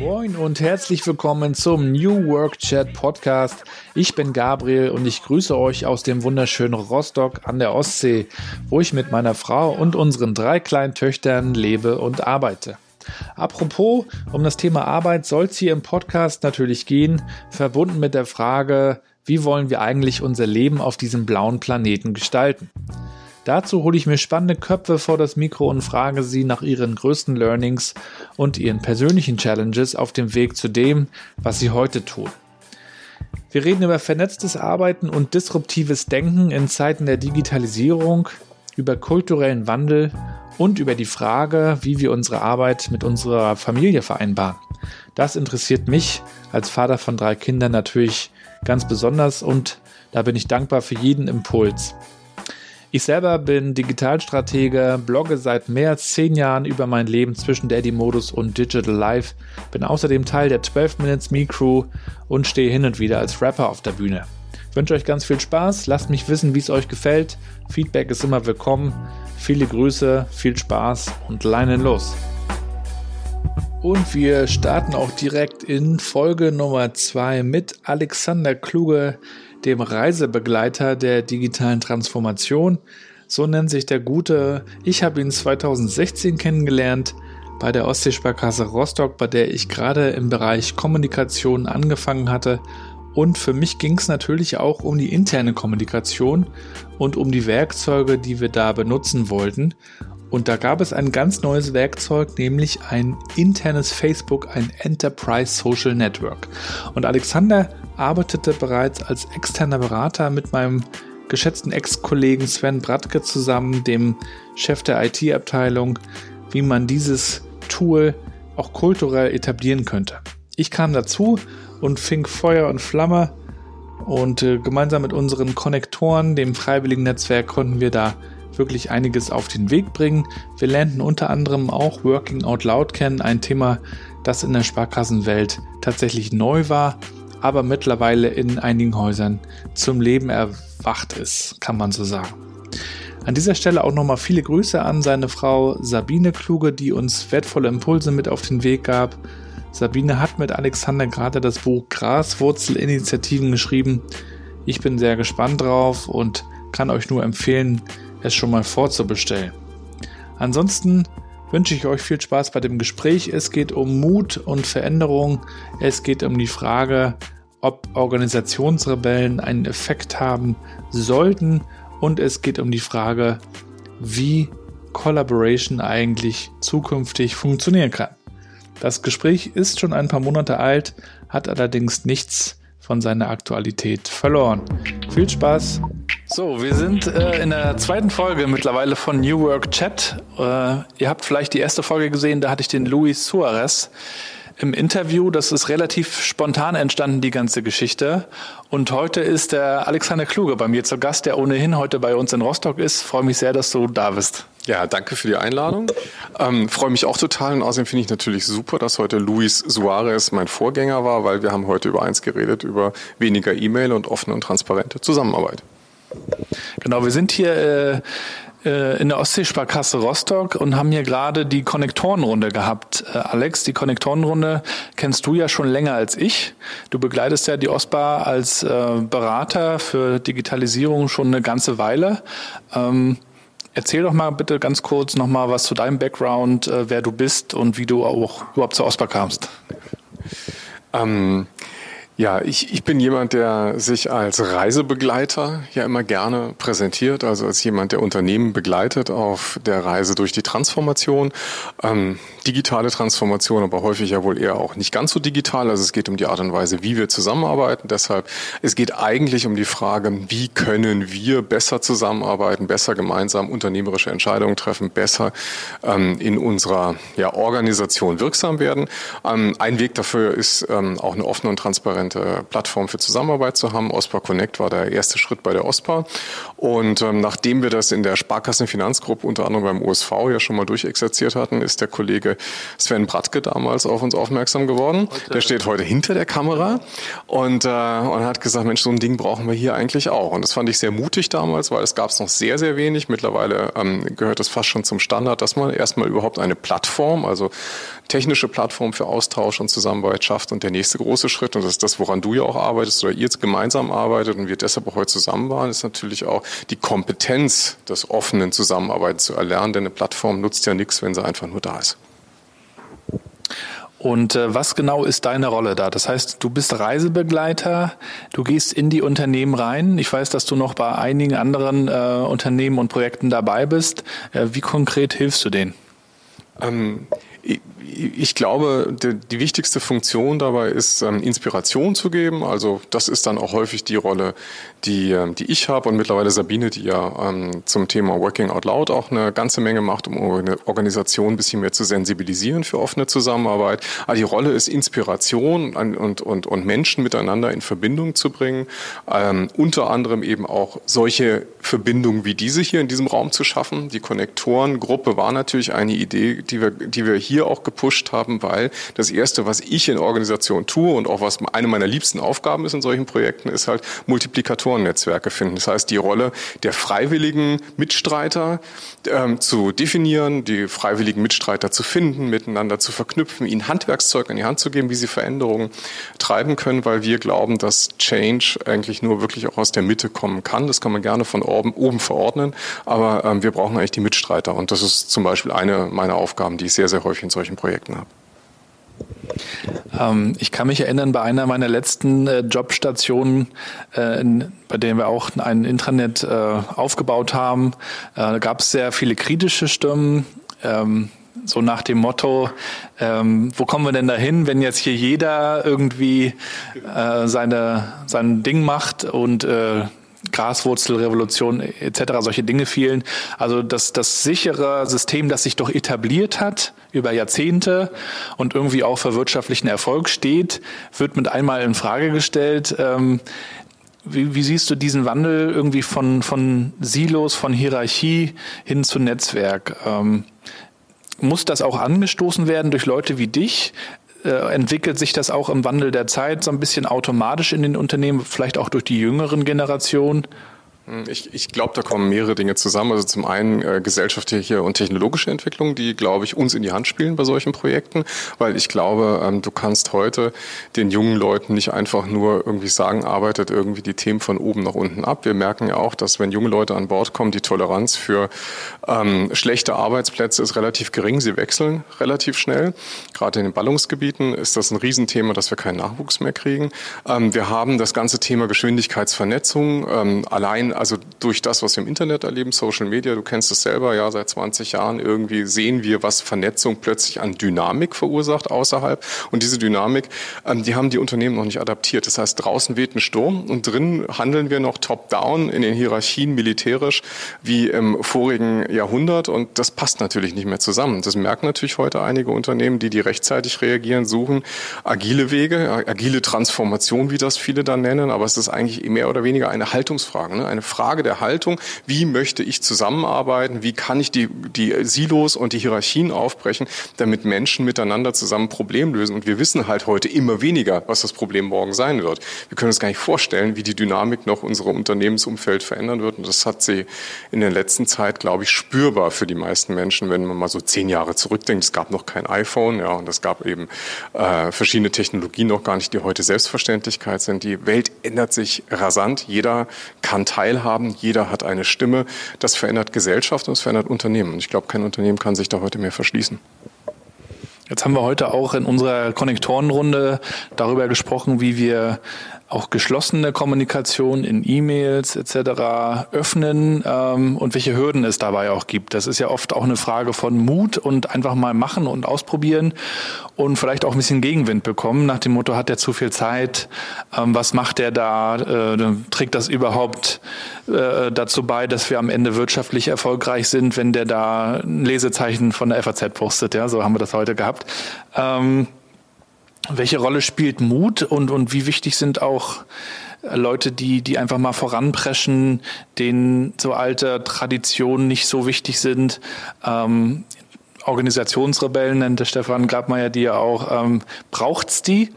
Moin und herzlich willkommen zum New Work Chat Podcast. Ich bin Gabriel und ich grüße euch aus dem wunderschönen Rostock an der Ostsee, wo ich mit meiner Frau und unseren drei kleinen Töchtern lebe und arbeite. Apropos, um das Thema Arbeit soll es hier im Podcast natürlich gehen, verbunden mit der Frage, wie wollen wir eigentlich unser Leben auf diesem blauen Planeten gestalten? Dazu hole ich mir spannende Köpfe vor das Mikro und frage sie nach ihren größten Learnings und ihren persönlichen Challenges auf dem Weg zu dem, was sie heute tun. Wir reden über vernetztes Arbeiten und disruptives Denken in Zeiten der Digitalisierung, über kulturellen Wandel und über die Frage, wie wir unsere Arbeit mit unserer Familie vereinbaren. Das interessiert mich als Vater von drei Kindern natürlich ganz besonders und da bin ich dankbar für jeden Impuls. Ich selber bin Digitalstratege, blogge seit mehr als zehn Jahren über mein Leben zwischen Daddy-Modus und Digital Life, bin außerdem Teil der 12 Minutes Me Crew und stehe hin und wieder als Rapper auf der Bühne. Ich wünsche euch ganz viel Spaß, lasst mich wissen, wie es euch gefällt. Feedback ist immer willkommen. Viele Grüße, viel Spaß und leinen los. Und wir starten auch direkt in Folge Nummer 2 mit Alexander Kluge, dem Reisebegleiter der digitalen Transformation. So nennt sich der Gute. Ich habe ihn 2016 kennengelernt bei der Ostseesparkasse Rostock, bei der ich gerade im Bereich Kommunikation angefangen hatte. Und für mich ging es natürlich auch um die interne Kommunikation und um die Werkzeuge, die wir da benutzen wollten. Und da gab es ein ganz neues Werkzeug, nämlich ein internes Facebook, ein Enterprise Social Network. Und Alexander arbeitete bereits als externer Berater mit meinem geschätzten Ex-Kollegen Sven Bratke zusammen, dem Chef der IT-Abteilung, wie man dieses Tool auch kulturell etablieren könnte. Ich kam dazu und fing Feuer und Flamme und äh, gemeinsam mit unseren Konnektoren, dem freiwilligen Netzwerk, konnten wir da wirklich einiges auf den Weg bringen. Wir lernten unter anderem auch Working Out Loud kennen, ein Thema, das in der Sparkassenwelt tatsächlich neu war aber mittlerweile in einigen Häusern zum Leben erwacht ist, kann man so sagen. An dieser Stelle auch nochmal viele Grüße an seine Frau Sabine Kluge, die uns wertvolle Impulse mit auf den Weg gab. Sabine hat mit Alexander gerade das Buch Graswurzelinitiativen geschrieben. Ich bin sehr gespannt drauf und kann euch nur empfehlen, es schon mal vorzubestellen. Ansonsten wünsche ich euch viel Spaß bei dem Gespräch. Es geht um Mut und Veränderung. Es geht um die Frage, ob Organisationsrebellen einen Effekt haben sollten. Und es geht um die Frage, wie Collaboration eigentlich zukünftig funktionieren kann. Das Gespräch ist schon ein paar Monate alt, hat allerdings nichts von seiner Aktualität verloren. Viel Spaß so, wir sind äh, in der zweiten Folge mittlerweile von New Work Chat. Äh, ihr habt vielleicht die erste Folge gesehen, da hatte ich den Luis Suarez im Interview. Das ist relativ spontan entstanden, die ganze Geschichte. Und heute ist der Alexander Kluge bei mir zu Gast, der ohnehin heute bei uns in Rostock ist. Freue mich sehr, dass du da bist. Ja, danke für die Einladung. Ähm, freue mich auch total und außerdem finde ich natürlich super, dass heute Luis Suarez mein Vorgänger war, weil wir haben heute über eins geredet, über weniger E-Mail und offene und transparente Zusammenarbeit. Genau, wir sind hier äh, äh, in der Ostseesparkasse Rostock und haben hier gerade die Konnektorenrunde gehabt. Äh, Alex, die Konnektorenrunde kennst du ja schon länger als ich. Du begleitest ja die OSPA als äh, Berater für Digitalisierung schon eine ganze Weile. Ähm, erzähl doch mal bitte ganz kurz nochmal was zu deinem Background, äh, wer du bist und wie du auch überhaupt zur OSPA kamst. Ähm, ja, ich, ich bin jemand, der sich als Reisebegleiter ja immer gerne präsentiert, also als jemand, der Unternehmen begleitet auf der Reise durch die Transformation. Ähm, digitale Transformation, aber häufig ja wohl eher auch nicht ganz so digital. Also es geht um die Art und Weise, wie wir zusammenarbeiten. Deshalb, es geht eigentlich um die Frage, wie können wir besser zusammenarbeiten, besser gemeinsam unternehmerische Entscheidungen treffen, besser ähm, in unserer ja, Organisation wirksam werden. Ähm, ein Weg dafür ist ähm, auch eine offene und transparente transparente Plattform für Zusammenarbeit zu haben. OSPA Connect war der erste Schritt bei der OSPA. Und ähm, nachdem wir das in der Sparkassenfinanzgruppe unter anderem beim USV ja schon mal durchexerziert hatten, ist der Kollege Sven Bratke damals auf uns aufmerksam geworden. Heute. Der steht heute hinter der Kamera und, äh, und hat gesagt, Mensch, so ein Ding brauchen wir hier eigentlich auch. Und das fand ich sehr mutig damals, weil es gab es noch sehr, sehr wenig. Mittlerweile ähm, gehört es fast schon zum Standard, dass man erstmal überhaupt eine Plattform, also technische Plattform für Austausch und Zusammenarbeit schafft. Und der nächste große Schritt, und das ist das, woran du ja auch arbeitest oder ihr jetzt gemeinsam arbeitet und wir deshalb auch heute zusammen waren, ist natürlich auch die Kompetenz des offenen Zusammenarbeiten zu erlernen. Denn eine Plattform nutzt ja nichts, wenn sie einfach nur da ist. Und äh, was genau ist deine Rolle da? Das heißt, du bist Reisebegleiter, du gehst in die Unternehmen rein. Ich weiß, dass du noch bei einigen anderen äh, Unternehmen und Projekten dabei bist. Äh, wie konkret hilfst du denen? Ähm, ich glaube, die, die, wichtigste Funktion dabei ist, ähm, Inspiration zu geben. Also das ist dann auch häufig die Rolle, die, ähm, die ich habe und mittlerweile Sabine, die ja ähm, zum Thema Working Out Loud auch eine ganze Menge macht, um eine Organisation ein bisschen mehr zu sensibilisieren für offene Zusammenarbeit. Aber die Rolle ist Inspiration und, und, und Menschen miteinander in Verbindung zu bringen. Ähm, unter anderem eben auch solche Verbindungen wie diese hier in diesem Raum zu schaffen. Die Konnektorengruppe war natürlich eine Idee, die wir, die wir hier auch gepusht haben, weil das Erste, was ich in Organisation tue und auch was eine meiner liebsten Aufgaben ist in solchen Projekten, ist halt Multiplikatorennetzwerke finden. Das heißt, die Rolle der freiwilligen Mitstreiter ähm, zu definieren, die freiwilligen Mitstreiter zu finden, miteinander zu verknüpfen, ihnen Handwerkszeug in die Hand zu geben, wie sie Veränderungen treiben können, weil wir glauben, dass Change eigentlich nur wirklich auch aus der Mitte kommen kann. Das kann man gerne von oben, oben verordnen, aber ähm, wir brauchen eigentlich die Mitstreiter. Und das ist zum Beispiel eine meiner Aufgaben, die ich sehr, sehr häufig in solchen Projekten habe. Ähm, ich kann mich erinnern, bei einer meiner letzten äh, Jobstationen, äh, bei denen wir auch ein Intranet äh, aufgebaut haben, gab es sehr viele kritische Stimmen. Ähm, so nach dem Motto, ähm, wo kommen wir denn dahin, wenn jetzt hier jeder irgendwie seine, sein Ding macht und Graswurzelrevolution etc., solche Dinge fielen. Also das, das sichere System, das sich doch etabliert hat über Jahrzehnte und irgendwie auch für wirtschaftlichen Erfolg steht, wird mit einmal in Frage gestellt. Ähm, wie, wie siehst du diesen Wandel irgendwie von, von Silos, von Hierarchie hin zu Netzwerk? Ähm, muss das auch angestoßen werden durch Leute wie dich? Äh, entwickelt sich das auch im Wandel der Zeit so ein bisschen automatisch in den Unternehmen, vielleicht auch durch die jüngeren Generationen? Hm, ich, ich glaube, da kommen mehrere Dinge zusammen. Also zum einen äh, gesellschaftliche und technologische Entwicklung, die, glaube ich, uns in die Hand spielen bei solchen Projekten, weil ich glaube, ähm, du kannst heute den jungen Leuten nicht einfach nur irgendwie sagen, arbeitet irgendwie die Themen von oben nach unten ab. Wir merken ja auch, dass wenn junge Leute an Bord kommen, die Toleranz für ähm, schlechte Arbeitsplätze ist relativ gering. Sie wechseln relativ schnell. Gerade in den Ballungsgebieten ist das ein Riesenthema, dass wir keinen Nachwuchs mehr kriegen. Ähm, wir haben das ganze Thema Geschwindigkeitsvernetzung ähm, also durch das, was wir im Internet erleben, Social Media, du kennst es selber, ja, seit 20 Jahren irgendwie sehen wir, was Vernetzung plötzlich an Dynamik verursacht außerhalb. Und diese Dynamik, ähm, die haben die Unternehmen noch nicht adaptiert. Das heißt, draußen weht ein Sturm und drin handeln wir noch top-down in den Hierarchien militärisch wie im vorigen Jahrhundert. Und das passt natürlich nicht mehr zusammen. Das merken natürlich heute einige Unternehmen, die, die rechtzeitig reagieren, suchen agile Wege, agile Transformation, wie das viele dann nennen. Aber es ist eigentlich mehr oder weniger eine Haltungsfrage, ne? eine Frage der Haltung, wie möchte ich zusammenarbeiten, wie kann ich die, die Silos und die Hierarchien aufbrechen, damit Menschen miteinander zusammen Problem lösen. Und wir wissen halt heute immer weniger, was das Problem morgen sein wird. Wir können uns gar nicht vorstellen, wie die Dynamik noch unsere Unternehmensumfeld verändern wird. Und das hat sie in der letzten Zeit, glaube ich, spürbar für die meisten Menschen, wenn man mal so zehn Jahre zurückdenkt. Es gab noch kein iPhone, ja, und es gab eben äh, verschiedene Technologien noch gar nicht, die heute Selbstverständlichkeit sind. Die Welt ändert sich rasant. Jeder kann teilhaben teilhaben, jeder hat eine Stimme. Das verändert Gesellschaft und es verändert Unternehmen. Ich glaube, kein Unternehmen kann sich da heute mehr verschließen. Jetzt haben wir heute auch in unserer Konnektorenrunde darüber gesprochen, wie wir auch geschlossene Kommunikation in E-Mails etc. öffnen ähm, und welche Hürden es dabei auch gibt. Das ist ja oft auch eine Frage von Mut und einfach mal machen und ausprobieren und vielleicht auch ein bisschen Gegenwind bekommen. Nach dem Motto, hat der zu viel Zeit? Ähm, was macht der da? Äh, trägt das überhaupt äh, dazu bei, dass wir am Ende wirtschaftlich erfolgreich sind, wenn der da ein Lesezeichen von der FAZ postet? Ja, so haben wir das heute gehabt. Ähm, welche Rolle spielt Mut und, und wie wichtig sind auch Leute, die, die einfach mal voranpreschen, denen so alte Traditionen nicht so wichtig sind. Ähm, Organisationsrebellen nennt der Stefan Grabmeier die ja auch. Ähm, braucht's die?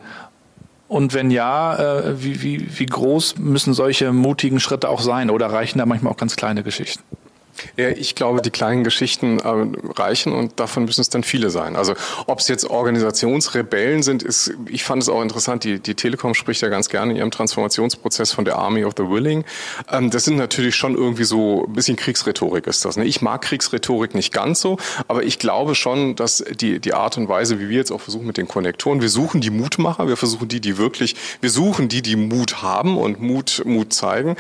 Und wenn ja, äh, wie, wie, wie groß müssen solche mutigen Schritte auch sein? Oder reichen da manchmal auch ganz kleine Geschichten? Ja, ich glaube, die kleinen Geschichten äh, reichen und davon müssen es dann viele sein. Also ob es jetzt Organisationsrebellen sind, ist, ich fand es auch interessant, die, die Telekom spricht ja ganz gerne in ihrem Transformationsprozess von der Army of the Willing. Ähm, das sind natürlich schon irgendwie so ein bisschen Kriegsrhetorik ist das. Ne? Ich mag Kriegsrhetorik nicht ganz so, aber ich glaube schon, dass die, die Art und Weise, wie wir jetzt auch versuchen mit den Konnektoren, wir suchen die Mutmacher, wir versuchen die, die wirklich, wir suchen die, die Mut haben und Mut, Mut zeigen.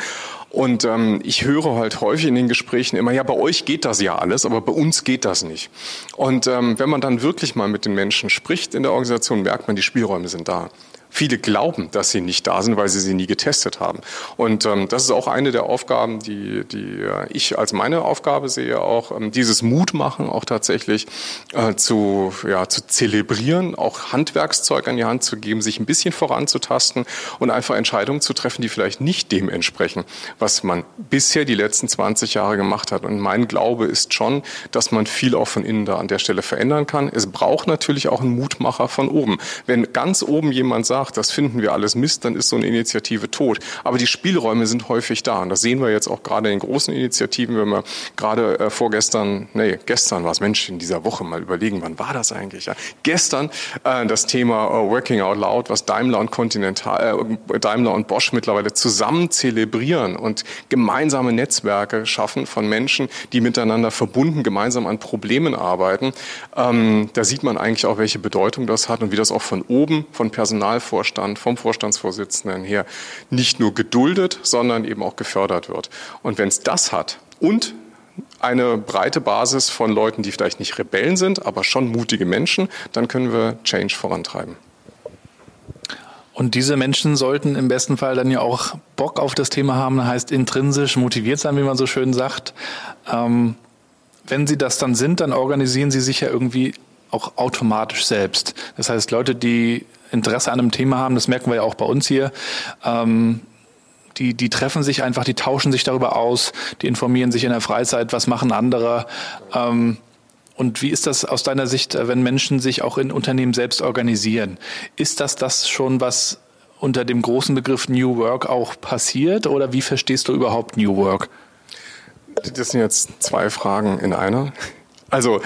Und ähm, ich höre halt häufig in den Gesprächen immer, ja, bei euch geht das ja alles, aber bei uns geht das nicht. Und ähm, wenn man dann wirklich mal mit den Menschen spricht in der Organisation, merkt man, die Spielräume sind da. Viele glauben, dass sie nicht da sind, weil sie sie nie getestet haben. Und ähm, das ist auch eine der Aufgaben, die, die äh, ich als meine Aufgabe sehe, auch ähm, dieses Mutmachen auch tatsächlich äh, zu, ja, zu zelebrieren, auch Handwerkszeug an die Hand zu geben, sich ein bisschen voranzutasten und einfach Entscheidungen zu treffen, die vielleicht nicht dem entsprechen, was man bisher die letzten 20 Jahre gemacht hat. Und mein Glaube ist schon, dass man viel auch von innen da an der Stelle verändern kann. Es braucht natürlich auch einen Mutmacher von oben. Wenn ganz oben jemand sagt, sagt, das finden wir alles Mist, dann ist so eine Initiative tot. Aber die Spielräume sind häufig da. Und das sehen wir jetzt auch gerade in großen Initiativen, wenn wir gerade äh, vorgestern, nee, gestern war es, Mensch, in dieser Woche mal überlegen, wann war das eigentlich? Ja? Gestern äh, das Thema äh, Working Out Loud, was Daimler und Continental, äh, Daimler und Bosch mittlerweile zusammen zelebrieren und gemeinsame Netzwerke schaffen von Menschen, die miteinander verbunden gemeinsam an Problemen arbeiten. Ähm, da sieht man eigentlich auch, welche Bedeutung das hat und wie das auch von oben, von Personal Vorstand, vom Vorstandsvorsitzenden her nicht nur geduldet, sondern eben auch gefördert wird. Und wenn es das hat und eine breite Basis von Leuten, die vielleicht nicht Rebellen sind, aber schon mutige Menschen, dann können wir Change vorantreiben. Und diese Menschen sollten im besten Fall dann ja auch Bock auf das Thema haben, heißt intrinsisch motiviert sein, wie man so schön sagt. Ähm, wenn sie das dann sind, dann organisieren sie sich ja irgendwie auch automatisch selbst. Das heißt, Leute, die Interesse an einem Thema haben, das merken wir ja auch bei uns hier, ähm, die, die treffen sich einfach, die tauschen sich darüber aus, die informieren sich in der Freizeit, was machen andere. Ähm, und wie ist das aus deiner Sicht, wenn Menschen sich auch in Unternehmen selbst organisieren? Ist das das schon, was unter dem großen Begriff New Work auch passiert? Oder wie verstehst du überhaupt New Work? Das sind jetzt zwei Fragen in einer. Also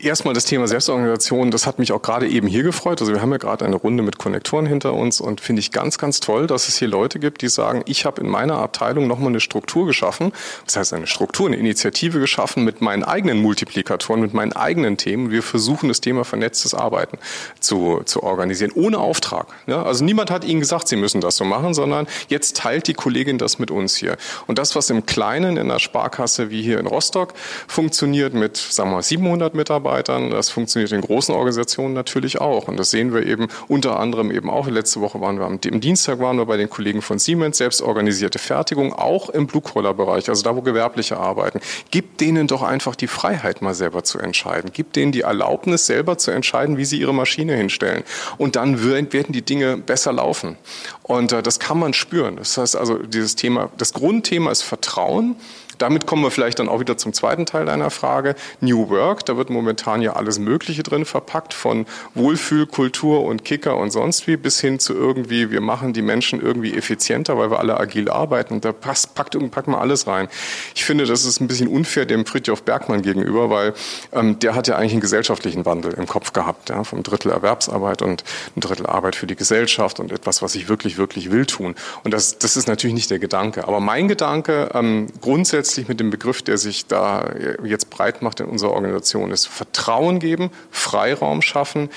Erstmal das Thema Selbstorganisation, das hat mich auch gerade eben hier gefreut. Also wir haben ja gerade eine Runde mit Konnektoren hinter uns und finde ich ganz, ganz toll, dass es hier Leute gibt, die sagen, ich habe in meiner Abteilung nochmal eine Struktur geschaffen. Das heißt eine Struktur, eine Initiative geschaffen mit meinen eigenen Multiplikatoren, mit meinen eigenen Themen. Wir versuchen das Thema vernetztes Arbeiten zu, zu organisieren, ohne Auftrag. Ja, also niemand hat ihnen gesagt, sie müssen das so machen, sondern jetzt teilt die Kollegin das mit uns hier. Und das, was im Kleinen in der Sparkasse wie hier in Rostock funktioniert mit, sagen wir mal, 700 Mitarbeitern, Mitarbeitern. Das funktioniert in großen Organisationen natürlich auch. Und das sehen wir eben unter anderem eben auch. Letzte Woche waren wir am, am Dienstag waren wir bei den Kollegen von Siemens, selbst organisierte Fertigung, auch im Blue-Collar-Bereich, also da, wo Gewerbliche arbeiten. Gibt denen doch einfach die Freiheit, mal selber zu entscheiden. Gibt denen die Erlaubnis, selber zu entscheiden, wie sie ihre Maschine hinstellen. Und dann werden die Dinge besser laufen. Und äh, das kann man spüren. Das heißt also, dieses Thema, das Grundthema ist Vertrauen. Damit kommen wir vielleicht dann auch wieder zum zweiten Teil deiner Frage. New Work, da wird momentan ja alles Mögliche drin verpackt, von Wohlfühlkultur und Kicker und sonst wie, bis hin zu irgendwie, wir machen die Menschen irgendwie effizienter, weil wir alle agil arbeiten. Und da passt, packt, packt man alles rein. Ich finde, das ist ein bisschen unfair dem Fritjof Bergmann gegenüber, weil ähm, der hat ja eigentlich einen gesellschaftlichen Wandel im Kopf gehabt, ja, vom Drittel Erwerbsarbeit und ein Drittel Arbeit für die Gesellschaft und etwas, was ich wirklich, wirklich will tun. Und das, das ist natürlich nicht der Gedanke. Aber mein Gedanke ähm, grundsätzlich grundsätzlich mit dem Begriff, der sich da jetzt breit macht in unserer Organisation, ist Vertrauen geben, Freiraum schaffen,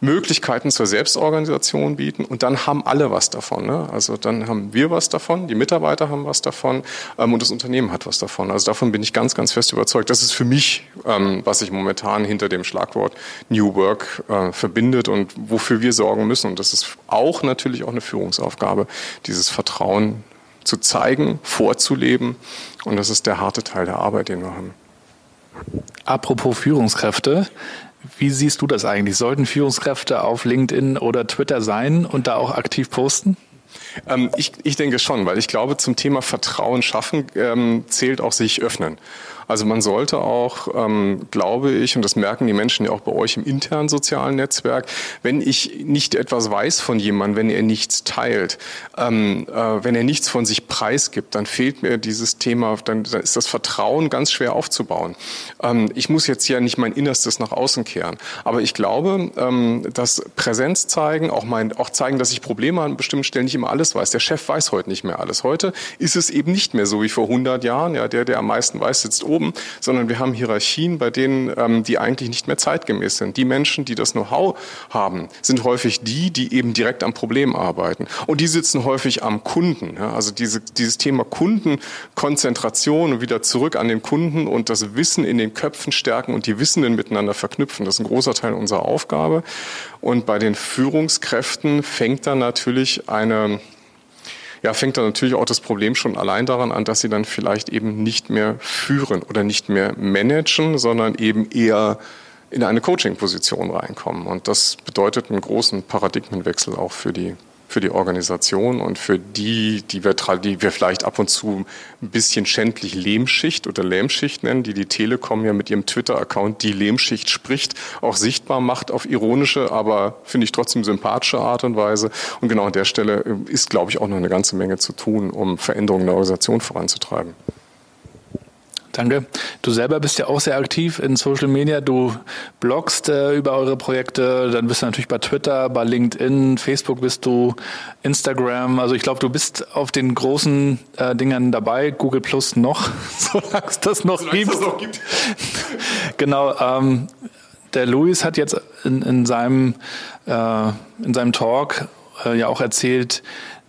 Möglichkeiten zur Selbstorganisation bieten und dann haben alle was davon. Ne? Also dann haben wir was davon, die Mitarbeiter haben was davon ähm, und das Unternehmen hat was davon. Also davon bin ich ganz, ganz fest überzeugt. Das ist für mich, ähm, was sich momentan hinter dem Schlagwort New Work äh, verbindet und wofür wir sorgen müssen. Und das ist auch natürlich auch eine Führungsaufgabe, dieses Vertrauen zu zeigen, vorzuleben. Und das ist der harte Teil der Arbeit, den wir haben. Apropos Führungskräfte. Wie siehst du das eigentlich? Sollten Führungskräfte auf LinkedIn oder Twitter sein und da auch aktiv posten? Ähm, ich, ich denke schon, weil ich glaube, zum Thema Vertrauen schaffen ähm, zählt auch sich öffnen. Also man sollte auch, ähm, glaube ich, und das merken die Menschen ja auch bei euch im internen sozialen Netzwerk, wenn ich nicht etwas weiß von jemandem, wenn er nichts teilt, ähm, äh, wenn er nichts von sich preisgibt, dann fehlt mir dieses Thema, dann, dann ist das Vertrauen ganz schwer aufzubauen. Ähm, ich muss jetzt ja nicht mein Innerstes nach außen kehren, aber ich glaube, ähm, dass Präsenz zeigen, auch, mein, auch zeigen, dass ich Probleme an bestimmten Stellen nicht immer alles weiß. Der Chef weiß heute nicht mehr alles. Heute ist es eben nicht mehr so wie vor 100 Jahren. Ja, der, der am meisten weiß, sitzt oben oben, sondern wir haben Hierarchien, bei denen ähm, die eigentlich nicht mehr zeitgemäß sind. Die Menschen, die das Know-how haben, sind häufig die, die eben direkt am Problem arbeiten. Und die sitzen häufig am Kunden. Ja? Also diese, dieses Thema Kundenkonzentration und wieder zurück an den Kunden und das Wissen in den Köpfen stärken und die Wissenden miteinander verknüpfen, das ist ein großer Teil unserer Aufgabe. Und bei den Führungskräften fängt dann natürlich eine ja, fängt dann natürlich auch das Problem schon allein daran an, dass sie dann vielleicht eben nicht mehr führen oder nicht mehr managen, sondern eben eher in eine Coaching-Position reinkommen. Und das bedeutet einen großen Paradigmenwechsel auch für die für die Organisation und für die, die wir, die wir vielleicht ab und zu ein bisschen schändlich Lehmschicht oder Lähmschicht nennen, die die Telekom ja mit ihrem Twitter-Account die Lehmschicht spricht, auch sichtbar macht auf ironische, aber finde ich trotzdem sympathische Art und Weise. Und genau an der Stelle ist, glaube ich, auch noch eine ganze Menge zu tun, um Veränderungen der Organisation voranzutreiben. Danke. Du selber bist ja auch sehr aktiv in Social Media. Du bloggst äh, über eure Projekte, dann bist du natürlich bei Twitter, bei LinkedIn, Facebook bist du, Instagram. Also ich glaube, du bist auf den großen äh, Dingern dabei. Google Plus noch, solange es das noch solange gibt. Das noch gibt. genau. Ähm, der Luis hat jetzt in, in seinem äh, in seinem Talk äh, ja auch erzählt,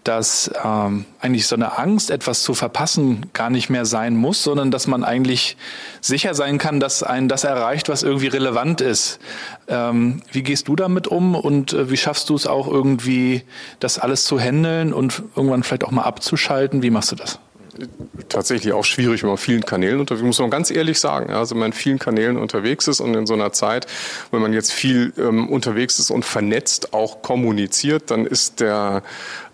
dass ähm, eigentlich so eine Angst, etwas zu verpassen, gar nicht mehr sein muss, sondern dass man eigentlich sicher sein kann, dass einen das erreicht, was irgendwie relevant ist. Ähm, wie gehst du damit um und äh, wie schaffst du es auch irgendwie, das alles zu handeln und irgendwann vielleicht auch mal abzuschalten? Wie machst du das? Tatsächlich auch schwierig, wenn man vielen Kanälen unterwegs muss man ganz ehrlich sagen. Also wenn man vielen Kanälen unterwegs ist und in so einer Zeit, wenn man jetzt viel ähm, unterwegs ist und vernetzt auch kommuniziert, dann ist der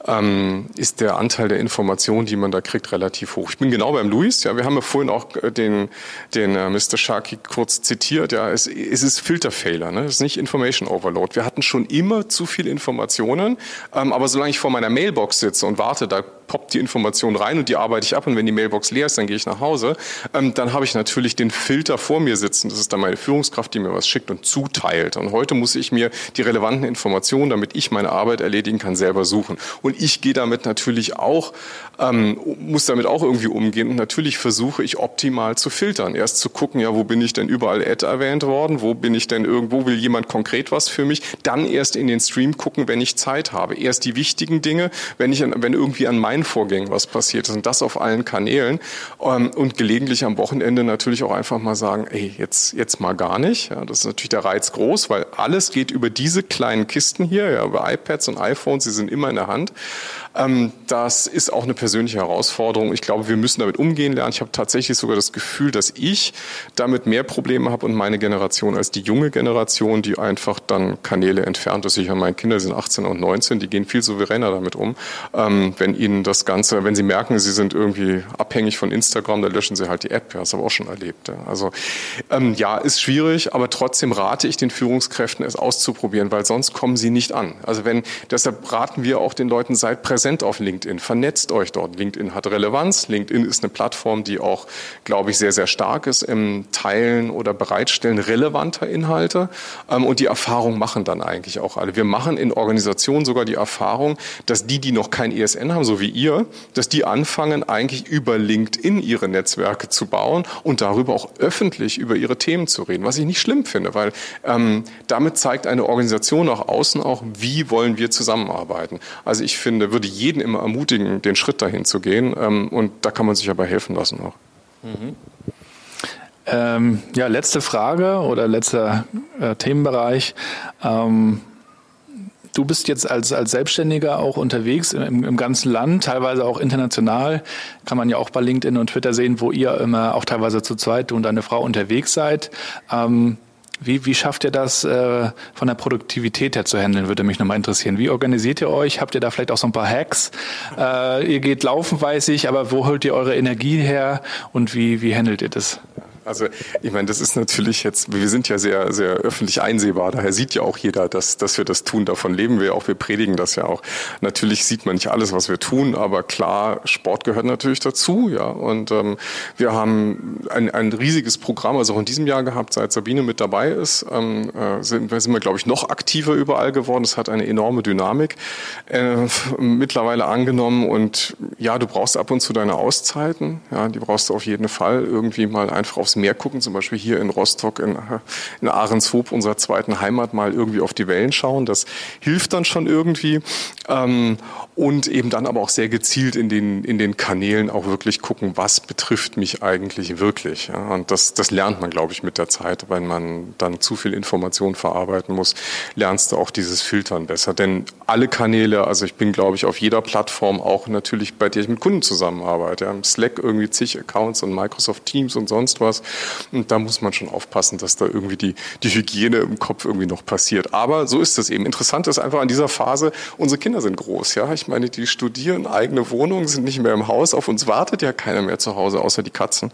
ähm, ist der Anteil der Informationen, die man da kriegt, relativ hoch. Ich bin genau beim Luis. Ja, wir haben ja vorhin auch äh, den, den äh, Mr. Sharkey kurz zitiert. Ja, es, es ist Filterfehler, ne? es ist nicht Information Overload. Wir hatten schon immer zu viel Informationen, ähm, aber solange ich vor meiner Mailbox sitze und warte, da poppt die Information rein und die arbeite ich ab und wenn die Mailbox leer ist, dann gehe ich nach Hause, ähm, dann habe ich natürlich den Filter vor mir sitzen. Das ist dann meine Führungskraft, die mir was schickt und zuteilt. Und heute muss ich mir die relevanten Informationen, damit ich meine Arbeit erledigen kann, selber suchen. Und ich gehe damit natürlich auch, ähm, muss damit auch irgendwie umgehen. Und natürlich versuche ich optimal zu filtern. Erst zu gucken, ja, wo bin ich denn überall Ad erwähnt worden? Wo bin ich denn irgendwo, will jemand konkret was für mich? Dann erst in den Stream gucken, wenn ich Zeit habe. Erst die wichtigen Dinge, wenn ich, wenn irgendwie an meinen Vorgängen was passiert ist. Und das auf allen Kanälen. Ähm, und gelegentlich am Wochenende natürlich auch einfach mal sagen, ey, jetzt, jetzt mal gar nicht. Ja, das ist natürlich der Reiz groß, weil alles geht über diese kleinen Kisten hier, ja, über iPads und iPhones, sie sind immer in der Hand. Ähm, das ist auch eine persönliche Herausforderung. Ich glaube, wir müssen damit umgehen lernen. Ich habe tatsächlich sogar das Gefühl, dass ich damit mehr Probleme habe und meine Generation als die junge Generation, die einfach dann Kanäle entfernt. Das sicher meine Kinder sind 18 und 19, die gehen viel souveräner damit um. Ähm, wenn ihnen das Ganze, wenn sie merken, sie sind irgendwie abhängig von Instagram, dann löschen sie halt die App. Ja, das habe ich auch schon erlebt. Ja. Also ähm, ja, ist schwierig, aber trotzdem rate ich den Führungskräften, es auszuprobieren, weil sonst kommen sie nicht an. Also wenn, deshalb raten wir auch den Leuten, seid präsent auf LinkedIn, vernetzt euch dort. LinkedIn hat Relevanz. LinkedIn ist eine Plattform, die auch, glaube ich, sehr, sehr stark ist im Teilen oder Bereitstellen relevanter Inhalte. Ähm, und die Erfahrung machen dann eigentlich auch alle. Wir machen in Organisationen sogar die Erfahrung, dass die, die noch kein ESN haben, so wie ihr, dass die anfangen, eigentlich über LinkedIn ihre Netzwerke zu bauen und darüber auch öffentlich über ihre Themen zu reden, was ich nicht schlimm finde, weil ähm, damit zeigt eine Organisation nach außen auch, wie wollen wir zusammenarbeiten. Also ich finde, würde jeden immer ermutigen, den Schritt dahin zu gehen. Ähm, und da kann man sich aber helfen lassen auch. Mhm. Ähm, ja, letzte Frage oder letzter äh, Themenbereich. Ähm, du bist jetzt als, als Selbstständiger auch unterwegs im, im, ganzen Land, teilweise auch international. Kann man ja auch bei LinkedIn und Twitter sehen, wo ihr immer auch teilweise zu zweit, du und deine Frau unterwegs seid. Ähm, Wie, wie schafft ihr das äh, von der Produktivität her zu handeln, würde mich nochmal interessieren. Wie organisiert ihr euch? Habt ihr da vielleicht auch so ein paar Hacks? Äh, ihr geht laufen, weiß ich, aber wo holt ihr eure Energie her und wie, wie handelt ihr das? Also ich meine, das ist natürlich jetzt, wir sind ja sehr, sehr öffentlich einsehbar, daher sieht ja auch jeder, dass, dass wir das tun. Davon leben wir auch, wir predigen das ja auch. Natürlich sieht man nicht alles, was wir tun, aber klar, Sport gehört natürlich dazu, ja. Und ähm, wir haben ein, ein riesiges Programm, also auch in diesem Jahr gehabt, seit Sabine mit dabei ist, ähm, äh, sind, sind wir, glaube ich, noch aktiver überall geworden. Es hat eine enorme Dynamik äh, mittlerweile angenommen und ja, du brauchst ab und zu deine Auszeiten, ja, die brauchst du auf jeden Fall irgendwie mal einfach aufs aufs Meer gucken, zum Beispiel hier in Rostock, in, in Ahrenshoop, unserer zweiten Heimat, mal irgendwie auf die Wellen schauen. Das hilft dann schon irgendwie. Ähm, und eben dann aber auch sehr gezielt in den, in den Kanälen auch wirklich gucken, was betrifft mich eigentlich wirklich. Ja, und das, das lernt man, glaube ich, mit der Zeit. Wenn man dann zu viel Information verarbeiten muss, lernst du auch dieses Filtern besser. Denn alle Kanäle, also ich bin, glaube ich, auf jeder Plattform auch natürlich, bei der ich mit Kunden zusammenarbeite. Ja, Im Slack irgendwie zig Accounts und Microsoft Teams und sonst was. Und da muss man schon aufpassen, dass da irgendwie die, die Hygiene im Kopf irgendwie noch passiert. Aber so ist es eben. Interessant ist einfach an dieser Phase, unsere Kinder sind groß. Ja, ich meine, die studieren, eigene Wohnungen, sind nicht mehr im Haus. Auf uns wartet ja keiner mehr zu Hause, außer die Katzen.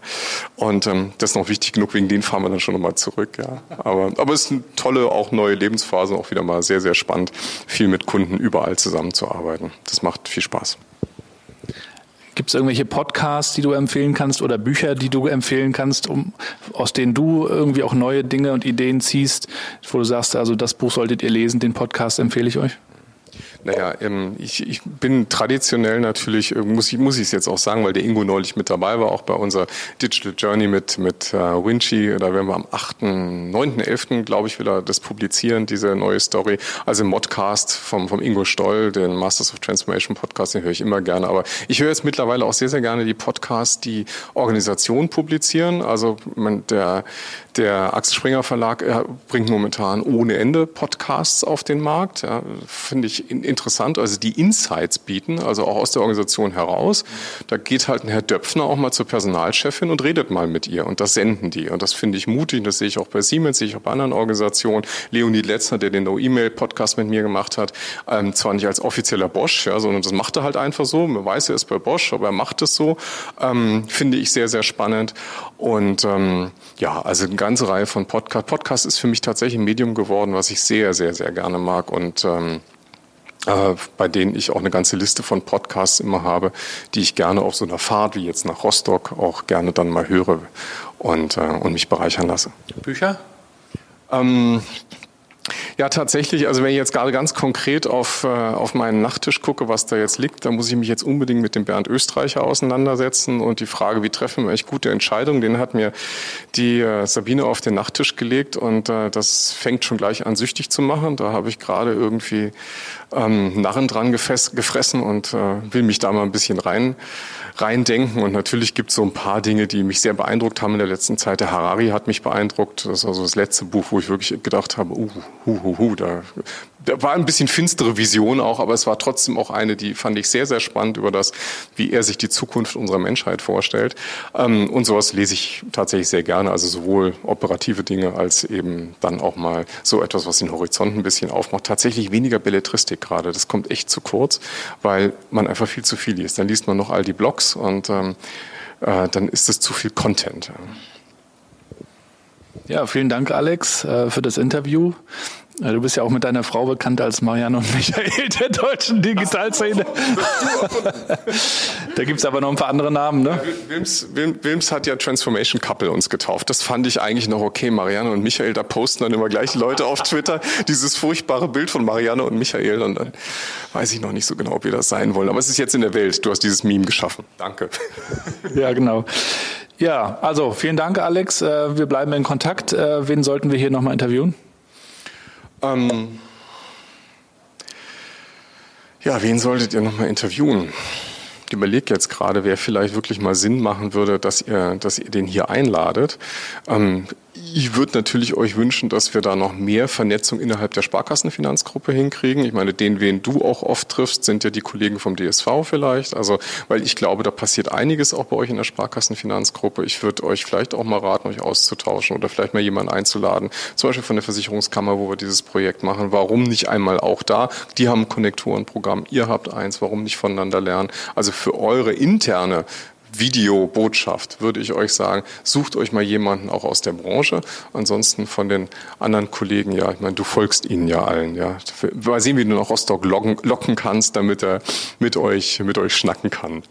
Und ähm, das ist noch wichtig genug, wegen denen fahren wir dann schon nochmal zurück. Ja. Aber, aber es ist eine tolle, auch neue Lebensphase, auch wieder mal sehr, sehr spannend, viel mit Kunden überall zusammenzuarbeiten. Das macht viel Spaß. Gibt es irgendwelche Podcasts, die du empfehlen kannst oder Bücher, die du empfehlen kannst, um, aus denen du irgendwie auch neue Dinge und Ideen ziehst, wo du sagst, also das Buch solltet ihr lesen, den Podcast empfehle ich euch? Naja, ähm, ich, ich bin traditionell natürlich, äh, muss ich muss ich es jetzt auch sagen, weil der Ingo neulich mit dabei war, auch bei unserer Digital Journey mit, mit äh, Vinci. Da werden wir am 8., 9., 11., glaube ich, wieder das publizieren, diese neue Story. Also im Modcast vom, vom Ingo Stoll, den Masters of Transformation Podcast, den höre ich immer gerne. Aber ich höre jetzt mittlerweile auch sehr, sehr gerne die Podcasts, die Organisationen publizieren. Also der, der Axel Springer Verlag bringt momentan ohne Ende Podcasts auf den Markt. Ja, Finde ich interessant. Also die Insights bieten, also auch aus der Organisation heraus. Da geht halt ein Herr Döpfner auch mal zur Personalchefin und redet mal mit ihr. Und das senden die. Und das finde ich mutig. Das sehe ich auch bei Siemens, sehe ich auch bei anderen Organisationen. Leonid Letzner, der den No-E-Mail-Podcast mit mir gemacht hat, ähm, zwar nicht als offizieller Bosch, ja, sondern das macht er halt einfach so. Man weiß, er ist bei Bosch, aber er macht es so. Ähm, finde ich sehr, sehr spannend. Und ähm, ja, also eine ganze Reihe von Podcasts. Podcast ist für mich tatsächlich ein Medium geworden, was ich sehr, sehr, sehr gerne mag und ähm, äh, bei denen ich auch eine ganze Liste von Podcasts immer habe, die ich gerne auf so einer Fahrt wie jetzt nach Rostock auch gerne dann mal höre und, äh, und mich bereichern lasse. Bücher? Ähm, ja, tatsächlich. Also wenn ich jetzt gerade ganz konkret auf, äh, auf meinen Nachttisch gucke, was da jetzt liegt, dann muss ich mich jetzt unbedingt mit dem Bernd Österreicher auseinandersetzen und die Frage, wie treffen wir eigentlich gute Entscheidungen, den hat mir die äh, Sabine auf den Nachttisch gelegt und äh, das fängt schon gleich an süchtig zu machen. Da habe ich gerade irgendwie ähm, Narren dran gefressen und äh, will mich da mal ein bisschen rein reindenken. Und natürlich gibt es so ein paar Dinge, die mich sehr beeindruckt haben in der letzten Zeit. Der Harari hat mich beeindruckt. Das ist also das letzte Buch, wo ich wirklich gedacht habe, uh, hu, hu, hu, da, da war ein bisschen finstere Vision auch, aber es war trotzdem auch eine, die fand ich sehr, sehr spannend über das, wie er sich die Zukunft unserer Menschheit vorstellt. Ähm, und sowas lese ich tatsächlich sehr gerne. Also sowohl operative Dinge als eben dann auch mal so etwas, was den Horizont ein bisschen aufmacht. Tatsächlich weniger Belletristik gerade. Das kommt echt zu kurz, weil man einfach viel zu viel liest. Dann liest man noch all die Blogs und ähm, äh, dann ist es zu viel Content. Ja, vielen Dank, Alex, äh, für das Interview. Du bist ja auch mit deiner Frau bekannt als Marianne und Michael der deutschen Digitalszene. da gibt es aber noch ein paar andere Namen, ne? Wilms, Wilms, hat ja Transformation Couple uns getauft. Das fand ich eigentlich noch okay. Marianne und Michael, da posten dann immer gleich Leute auf Twitter dieses furchtbare Bild von Marianne und Michael. Und dann weiß ich noch nicht so genau, ob wir das sein wollen. Aber es ist jetzt in der Welt. Du hast dieses Meme geschaffen. Danke. Ja, genau. Ja, also vielen Dank, Alex. Äh, wir bleiben in Kontakt. Äh, wen sollten wir hier nochmal interviewen? Ähm, ja, wen solltet ihr nochmal interviewen? Ich überlege jetzt gerade, wer vielleicht wirklich mal Sinn machen würde, dass ihr, dass ihr den hier einladet. Ähm, ich würde natürlich euch wünschen, dass wir da noch mehr Vernetzung innerhalb der Sparkassenfinanzgruppe hinkriegen. Ich meine, den, wen du auch oft triffst, sind ja die Kollegen vom DSV vielleicht. Also, weil ich glaube, da passiert einiges auch bei euch in der Sparkassenfinanzgruppe. Ich würde euch vielleicht auch mal raten, euch auszutauschen oder vielleicht mal jemanden einzuladen. Zum Beispiel von der Versicherungskammer, wo wir dieses Projekt machen. Warum nicht einmal auch da? Die haben ein Konnektorenprogramm. Ihr habt eins. Warum nicht voneinander lernen? Also für eure interne Videobotschaft, würde ich euch sagen, sucht euch mal jemanden auch aus der Branche. Ansonsten von den anderen Kollegen, ja, ich meine, du folgst ihnen ja allen, ja. Mal sehen, wie du nach Rostock locken, locken kannst, damit er mit euch, mit euch schnacken kann.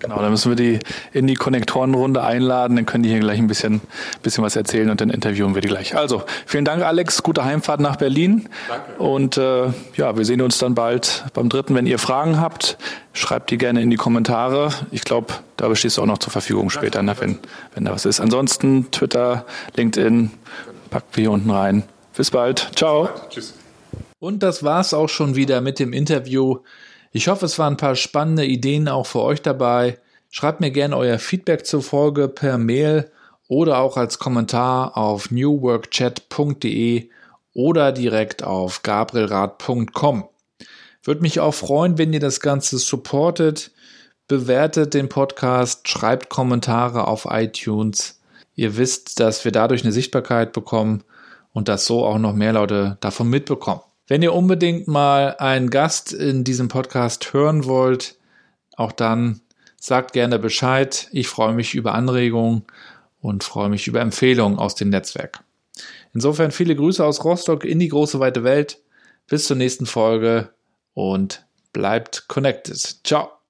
Genau, dann müssen wir die in die Konnektorenrunde einladen, dann können die hier gleich ein bisschen, bisschen was erzählen und dann interviewen wir die gleich. Also, vielen Dank, Alex, gute Heimfahrt nach Berlin. Danke. Und äh, ja, wir sehen uns dann bald beim dritten. Wenn ihr Fragen habt, schreibt die gerne in die Kommentare. Ich glaube, da stehst du auch noch zur Verfügung später, ne, wenn, wenn da was ist. Ansonsten Twitter, LinkedIn, packt wir hier unten rein. Bis bald. Ciao. Bis bald. Tschüss. Und das war's auch schon wieder mit dem Interview. Ich hoffe, es waren ein paar spannende Ideen auch für euch dabei. Schreibt mir gerne euer Feedback zur Folge per Mail oder auch als Kommentar auf newworkchat.de oder direkt auf gabrielrad.com. Würde mich auch freuen, wenn ihr das Ganze supportet. Bewertet den Podcast, schreibt Kommentare auf iTunes. Ihr wisst, dass wir dadurch eine Sichtbarkeit bekommen und dass so auch noch mehr Leute davon mitbekommen. Wenn ihr unbedingt mal einen Gast in diesem Podcast hören wollt, auch dann sagt gerne Bescheid. Ich freue mich über Anregungen und freue mich über Empfehlungen aus dem Netzwerk. Insofern viele Grüße aus Rostock in die große weite Welt. Bis zur nächsten Folge und bleibt connected. Ciao.